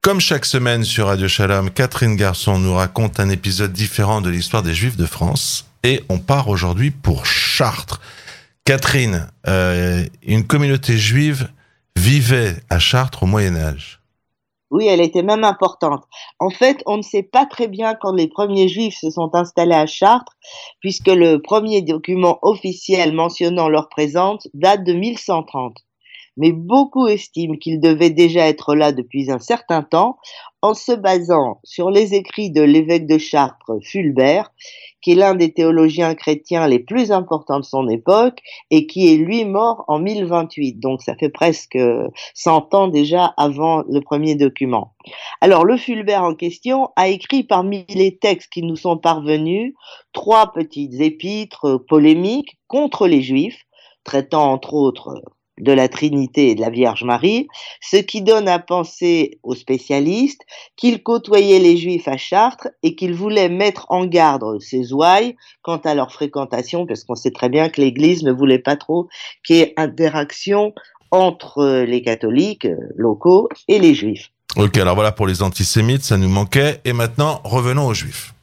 Comme chaque semaine sur Radio Shalom, Catherine Garçon nous raconte un épisode différent de l'histoire des Juifs de France. Et on part aujourd'hui pour Chartres. Catherine, euh, une communauté juive vivait à Chartres au Moyen Âge. Oui, elle était même importante. En fait, on ne sait pas très bien quand les premiers juifs se sont installés à Chartres, puisque le premier document officiel mentionnant leur présence date de 1130 mais beaucoup estiment qu'il devait déjà être là depuis un certain temps en se basant sur les écrits de l'évêque de Chartres, Fulbert, qui est l'un des théologiens chrétiens les plus importants de son époque et qui est lui mort en 1028. Donc ça fait presque 100 ans déjà avant le premier document. Alors le Fulbert en question a écrit parmi les textes qui nous sont parvenus trois petites épîtres polémiques contre les Juifs, traitant entre autres de la Trinité et de la Vierge Marie, ce qui donne à penser aux spécialistes qu'il côtoyait les Juifs à Chartres et qu'il voulait mettre en garde ses ouailles quant à leur fréquentation, parce qu'on sait très bien que l'Église ne voulait pas trop qu'il y ait interaction entre les catholiques locaux et les Juifs. Ok, alors voilà pour les antisémites, ça nous manquait. Et maintenant, revenons aux Juifs.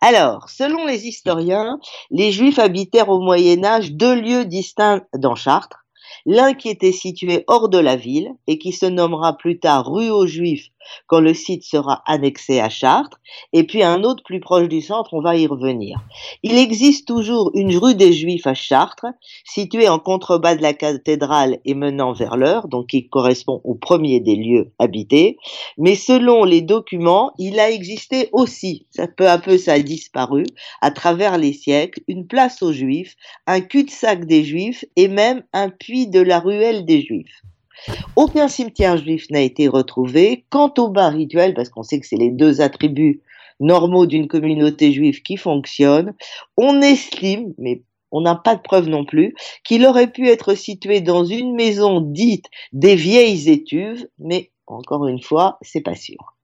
Alors, selon les historiens, les Juifs habitèrent au Moyen Âge deux lieux distincts dans Chartres, l'un qui était situé hors de la ville et qui se nommera plus tard rue aux Juifs quand le site sera annexé à Chartres, et puis un autre plus proche du centre, on va y revenir. Il existe toujours une rue des Juifs à Chartres, située en contrebas de la cathédrale et menant vers l'heure, donc qui correspond au premier des lieux habités, mais selon les documents, il a existé aussi, ça peu à peu ça a disparu, à travers les siècles, une place aux Juifs, un cul-de-sac des Juifs et même un puits de la ruelle des Juifs. Aucun cimetière juif n'a été retrouvé. Quant au bain rituel, parce qu'on sait que c'est les deux attributs normaux d'une communauté juive qui fonctionne, on estime, mais on n'a pas de preuve non plus, qu'il aurait pu être situé dans une maison dite des vieilles étuves, mais encore une fois, c'est pas sûr.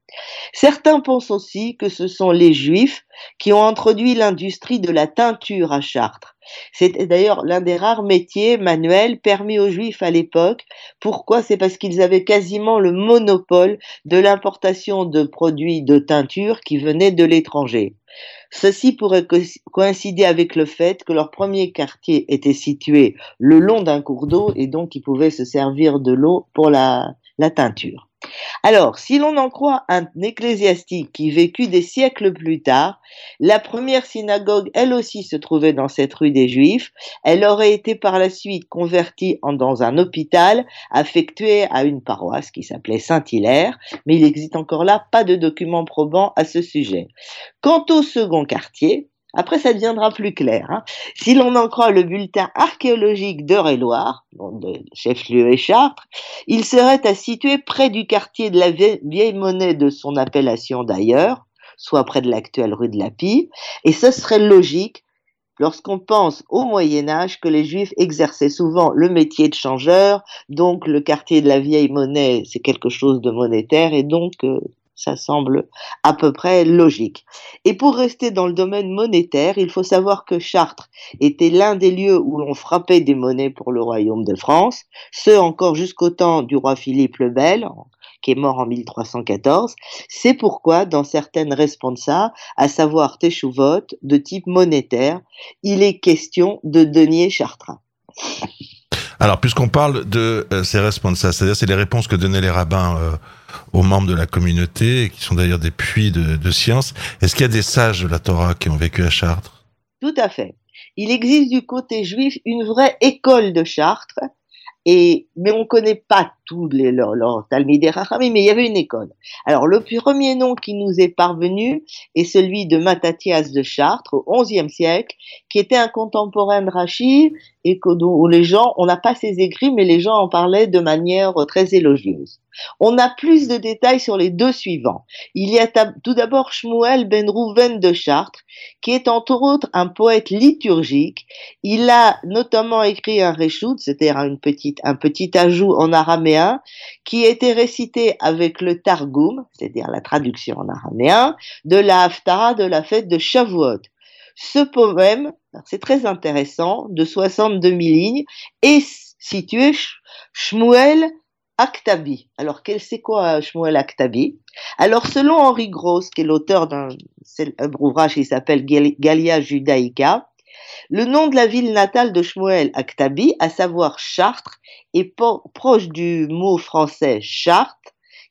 Certains pensent aussi que ce sont les Juifs qui ont introduit l'industrie de la teinture à Chartres. C'était d'ailleurs l'un des rares métiers manuels permis aux Juifs à l'époque. Pourquoi? C'est parce qu'ils avaient quasiment le monopole de l'importation de produits de teinture qui venaient de l'étranger. Ceci pourrait coïncider avec le fait que leur premier quartier était situé le long d'un cours d'eau et donc ils pouvaient se servir de l'eau pour la, la teinture. Alors, si l'on en croit un ecclésiastique qui vécut des siècles plus tard, la première synagogue, elle aussi, se trouvait dans cette rue des Juifs. Elle aurait été par la suite convertie en, dans un hôpital affectué à une paroisse qui s'appelait Saint-Hilaire, mais il n'existe encore là pas de documents probants à ce sujet. Quant au second quartier, après, ça deviendra plus clair. Hein. Si l'on en croit le bulletin archéologique d'Eure-et-Loire, de chef-lieu et Chartres, il serait à situer près du quartier de la vieille monnaie de son appellation d'ailleurs, soit près de l'actuelle rue de la Pie, et ce serait logique lorsqu'on pense au Moyen Âge que les Juifs exerçaient souvent le métier de changeur, donc le quartier de la vieille monnaie, c'est quelque chose de monétaire, et donc euh, ça semble à peu près logique. Et pour rester dans le domaine monétaire, il faut savoir que Chartres était l'un des lieux où l'on frappait des monnaies pour le royaume de France, ce encore jusqu'au temps du roi Philippe le Bel, qui est mort en 1314. C'est pourquoi, dans certaines responsa, à savoir Téchouvot, de type monétaire, il est question de denier chartrain. Alors, puisqu'on parle de euh, ces responsa, c'est-à-dire c'est les réponses que donnaient les rabbins euh, aux membres de la communauté, qui sont d'ailleurs des puits de, science. Est-ce qu'il y a des sages de la Torah qui ont vécu à Chartres? Tout à fait. Il existe du côté juif une vraie école de Chartres, mais on ne connaît pas tous leurs, leurs Talmidei mais il y avait une école. Alors, le premier nom qui nous est parvenu est celui de Mattathias de Chartres, au XIe siècle, qui était un contemporain de Rachid, et que, les gens, on n'a pas ses écrits, mais les gens en parlaient de manière très élogieuse. On a plus de détails sur les deux suivants. Il y a tout d'abord Shmuel ben Rouven de Chartres, qui est entre autres un poète liturgique. Il a notamment écrit un reshoot, c'est-à-dire un petit ajout en araméen, qui était récité avec le Targum, c'est-à-dire la traduction en araméen, de la Haftara de la fête de Shavuot. Ce poème, c'est très intéressant, de 62 000 lignes, est situé Shmuel Aktabi. Alors, c'est quoi Shmuel Aktabi? Alors, selon Henri Gross, qui est l'auteur d'un ouvrage qui s'appelle Galia Judaica, le nom de la ville natale de Shmuel Aktabi, à savoir Chartres, est proche du mot français Chartres,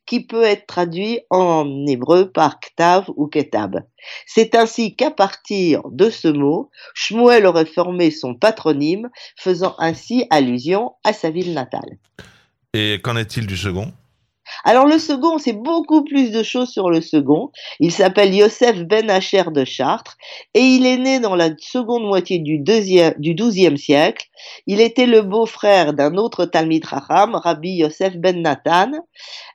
qui peut être traduit en hébreu par Ktav ou Ketab. C'est ainsi qu'à partir de ce mot, Shmuel aurait formé son patronyme, faisant ainsi allusion à sa ville natale. Et qu'en est-il du second? Alors le second, c'est beaucoup plus de choses sur le second. Il s'appelle Yosef Ben Hacher de Chartres et il est né dans la seconde moitié du, deuxième, siècle. Il était le beau-frère d'un autre Talmid Raham, Rabbi Yosef Ben Nathan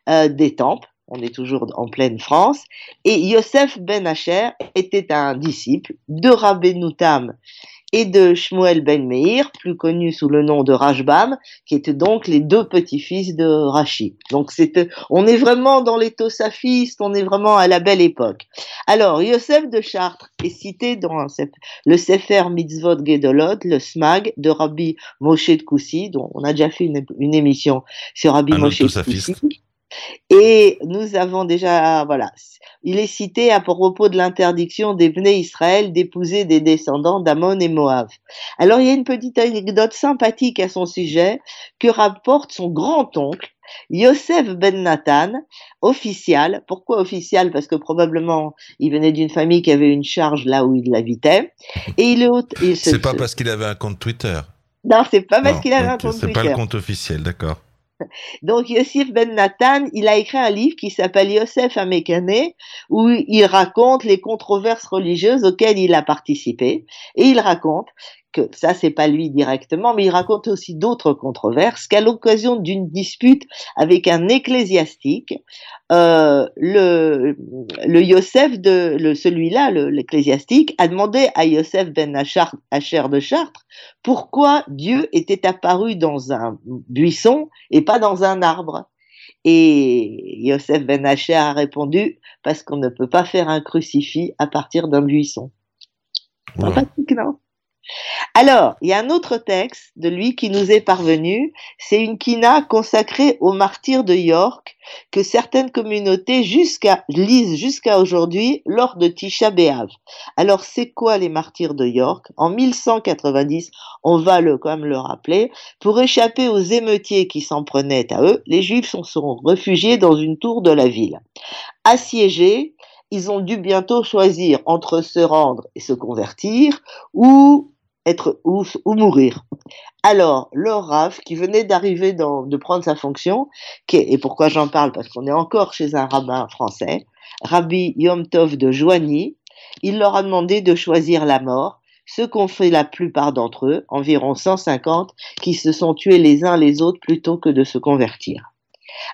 euh, d'Étampes. On est toujours en pleine France. Et Yosef Ben Hacher était un disciple de Rabbi Noutam et de Shmuel ben Meir, plus connu sous le nom de Rashbam, qui étaient donc les deux petits-fils de Rashi. Donc on est vraiment dans les Tosafistes, on est vraiment à la belle époque. Alors, Yosef de Chartres est cité dans le Sefer Mitzvot Gedolot, le Smag de Rabbi Moshe de Koussi, dont on a déjà fait une, émission sur Rabbi Moshe de Koussi. Et nous avons déjà, voilà, il est cité à propos de l'interdiction des Bnei Israël d'épouser des descendants d'Amon et Moab. Alors il y a une petite anecdote sympathique à son sujet que rapporte son grand-oncle, Yosef Ben Nathan, official. Pourquoi official? Parce que probablement il venait d'une famille qui avait une charge là où il habitait. Et il, il C'est pas parce qu'il avait un compte Twitter. Non, c'est pas parce qu'il avait un compte Twitter. C'est pas le compte officiel, d'accord. Donc Yosef Ben Nathan, il a écrit un livre qui s'appelle Yosef Amekane, où il raconte les controverses religieuses auxquelles il a participé. Et il raconte que ça, c'est pas lui directement, mais il raconte aussi d'autres controverses qu'à l'occasion d'une dispute avec un ecclésiastique, euh, le, le Yosef de le, celui-là, l'ecclésiastique, a demandé à Yosef ben Hacher de Chartres pourquoi Dieu était apparu dans un buisson et pas dans un arbre. Et Yosef ben Hacher a répondu parce qu'on ne peut pas faire un crucifix à partir d'un buisson. non? Alors, il y a un autre texte de lui qui nous est parvenu, c'est une kina consacrée aux martyrs de York que certaines communautés jusqu'à, lisent jusqu'à aujourd'hui lors de Tisha B'Av. Alors, c'est quoi les martyrs de York? En 1190, on va le, quand même le rappeler, pour échapper aux émeutiers qui s'en prenaient à eux, les Juifs sont, sont réfugiés dans une tour de la ville. Assiégés, ils ont dû bientôt choisir entre se rendre et se convertir ou être ou, ou mourir. Alors, le Rav, qui venait d'arriver de prendre sa fonction, et pourquoi j'en parle Parce qu'on est encore chez un rabbin français, Rabbi Yom Tov de Joigny, il leur a demandé de choisir la mort, ce qu'ont fait la plupart d'entre eux, environ 150, qui se sont tués les uns les autres plutôt que de se convertir.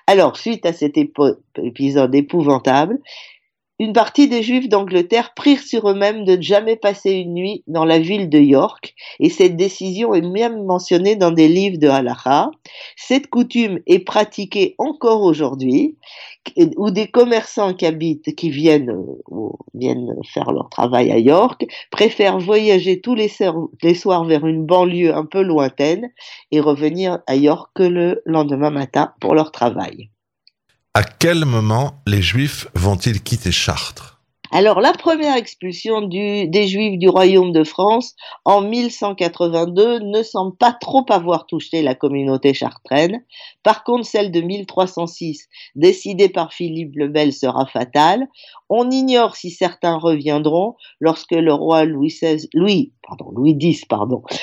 Alors, suite à cet épisode épouvantable, une partie des Juifs d'Angleterre prirent sur eux-mêmes de ne jamais passer une nuit dans la ville de York, et cette décision est même mentionnée dans des livres de Halacha. Cette coutume est pratiquée encore aujourd'hui, où des commerçants qui habitent, qui viennent, euh, faire leur travail à York, préfèrent voyager tous les, les soirs vers une banlieue un peu lointaine et revenir à York le lendemain matin pour leur travail. À quel moment les Juifs vont-ils quitter Chartres? Alors, la première expulsion des Juifs du Royaume de France en 1182 ne semble pas trop avoir touché la communauté chartraine. Par contre, celle de 1306, décidée par Philippe le Bel, sera fatale. On ignore si certains reviendront lorsque le roi Louis, XVI, pardon, X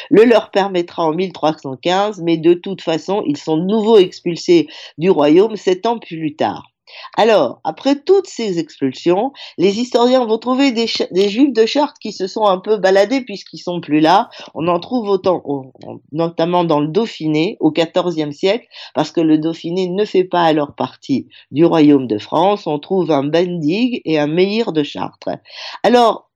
le leur permettra en 1315, mais de toute façon, ils sont de nouveau expulsés du royaume sept ans plus tard. Alors, après toutes ces expulsions, les historiens vont trouver des, juifs de Chartres qui se sont un peu baladés puisqu'ils sont plus là. On en trouve autant, notamment dans le Dauphiné au XIVe siècle, parce que le Dauphiné ne fait pas alors partie du royaume de France. On trouve un Bendig et un Meir de Chartres. Alors,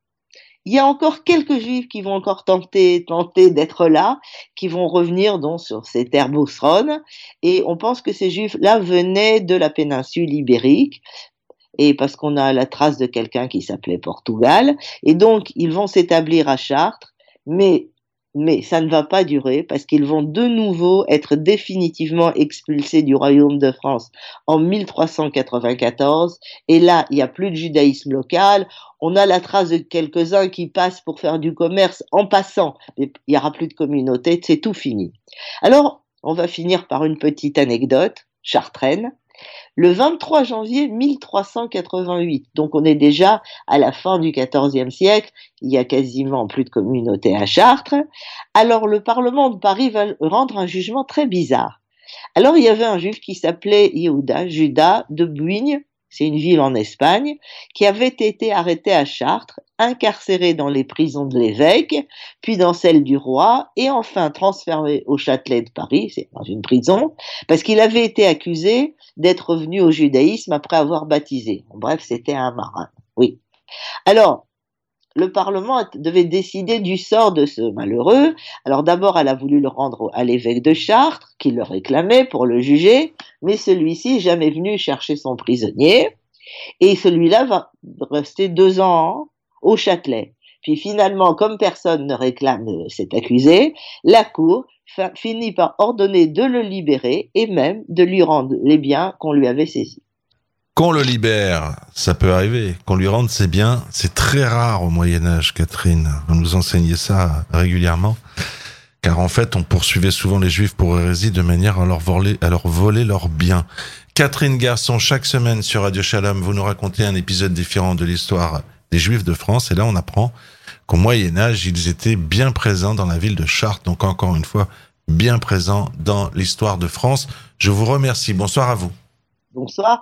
il y a encore quelques juifs qui vont encore tenter, tenter d'être là, qui vont revenir donc sur ces terres bousseronnes. Et on pense que ces juifs-là venaient de la péninsule ibérique, et parce qu'on a la trace de quelqu'un qui s'appelait Portugal. Et donc, ils vont s'établir à Chartres, mais mais ça ne va pas durer parce qu'ils vont de nouveau être définitivement expulsés du royaume de France en 1394. Et là, il n'y a plus de judaïsme local. On a la trace de quelques-uns qui passent pour faire du commerce en passant. Il n'y aura plus de communauté, c'est tout fini. Alors, on va finir par une petite anecdote chartraine le 23 janvier 1388. Donc on est déjà à la fin du XIVe siècle, il y a quasiment plus de communauté à Chartres. Alors le Parlement de Paris va rendre un jugement très bizarre. Alors il y avait un juif qui s'appelait Yehuda, Judas de Bouigne, c'est une ville en Espagne, qui avait été arrêté à Chartres, incarcéré dans les prisons de l'évêque, puis dans celle du roi, et enfin transféré au Châtelet de Paris, c'est dans une prison, parce qu'il avait été accusé d'être revenu au judaïsme après avoir baptisé. Bref, c'était un marin. Oui. Alors, le Parlement devait décider du sort de ce malheureux. Alors d'abord, elle a voulu le rendre à l'évêque de Chartres, qui le réclamait pour le juger, mais celui-ci jamais venu chercher son prisonnier. Et celui-là va rester deux ans au Châtelet. Puis finalement, comme personne ne réclame cet accusé, la Cour finit par ordonner de le libérer et même de lui rendre les biens qu'on lui avait saisis. Qu'on le libère, ça peut arriver. Qu'on lui rende ses biens, c'est très rare au Moyen Âge, Catherine. Vous nous enseignez ça régulièrement. Car en fait, on poursuivait souvent les Juifs pour hérésie de manière à leur voler, à leur voler leurs biens. Catherine Garçon, chaque semaine sur Radio Shalom, vous nous racontez un épisode différent de l'histoire Juifs de France. Et là, on apprend qu'au Moyen Âge, ils étaient bien présents dans la ville de Chartres. Donc encore une fois, bien présents dans l'histoire de France. Je vous remercie. Bonsoir à vous. Bonsoir.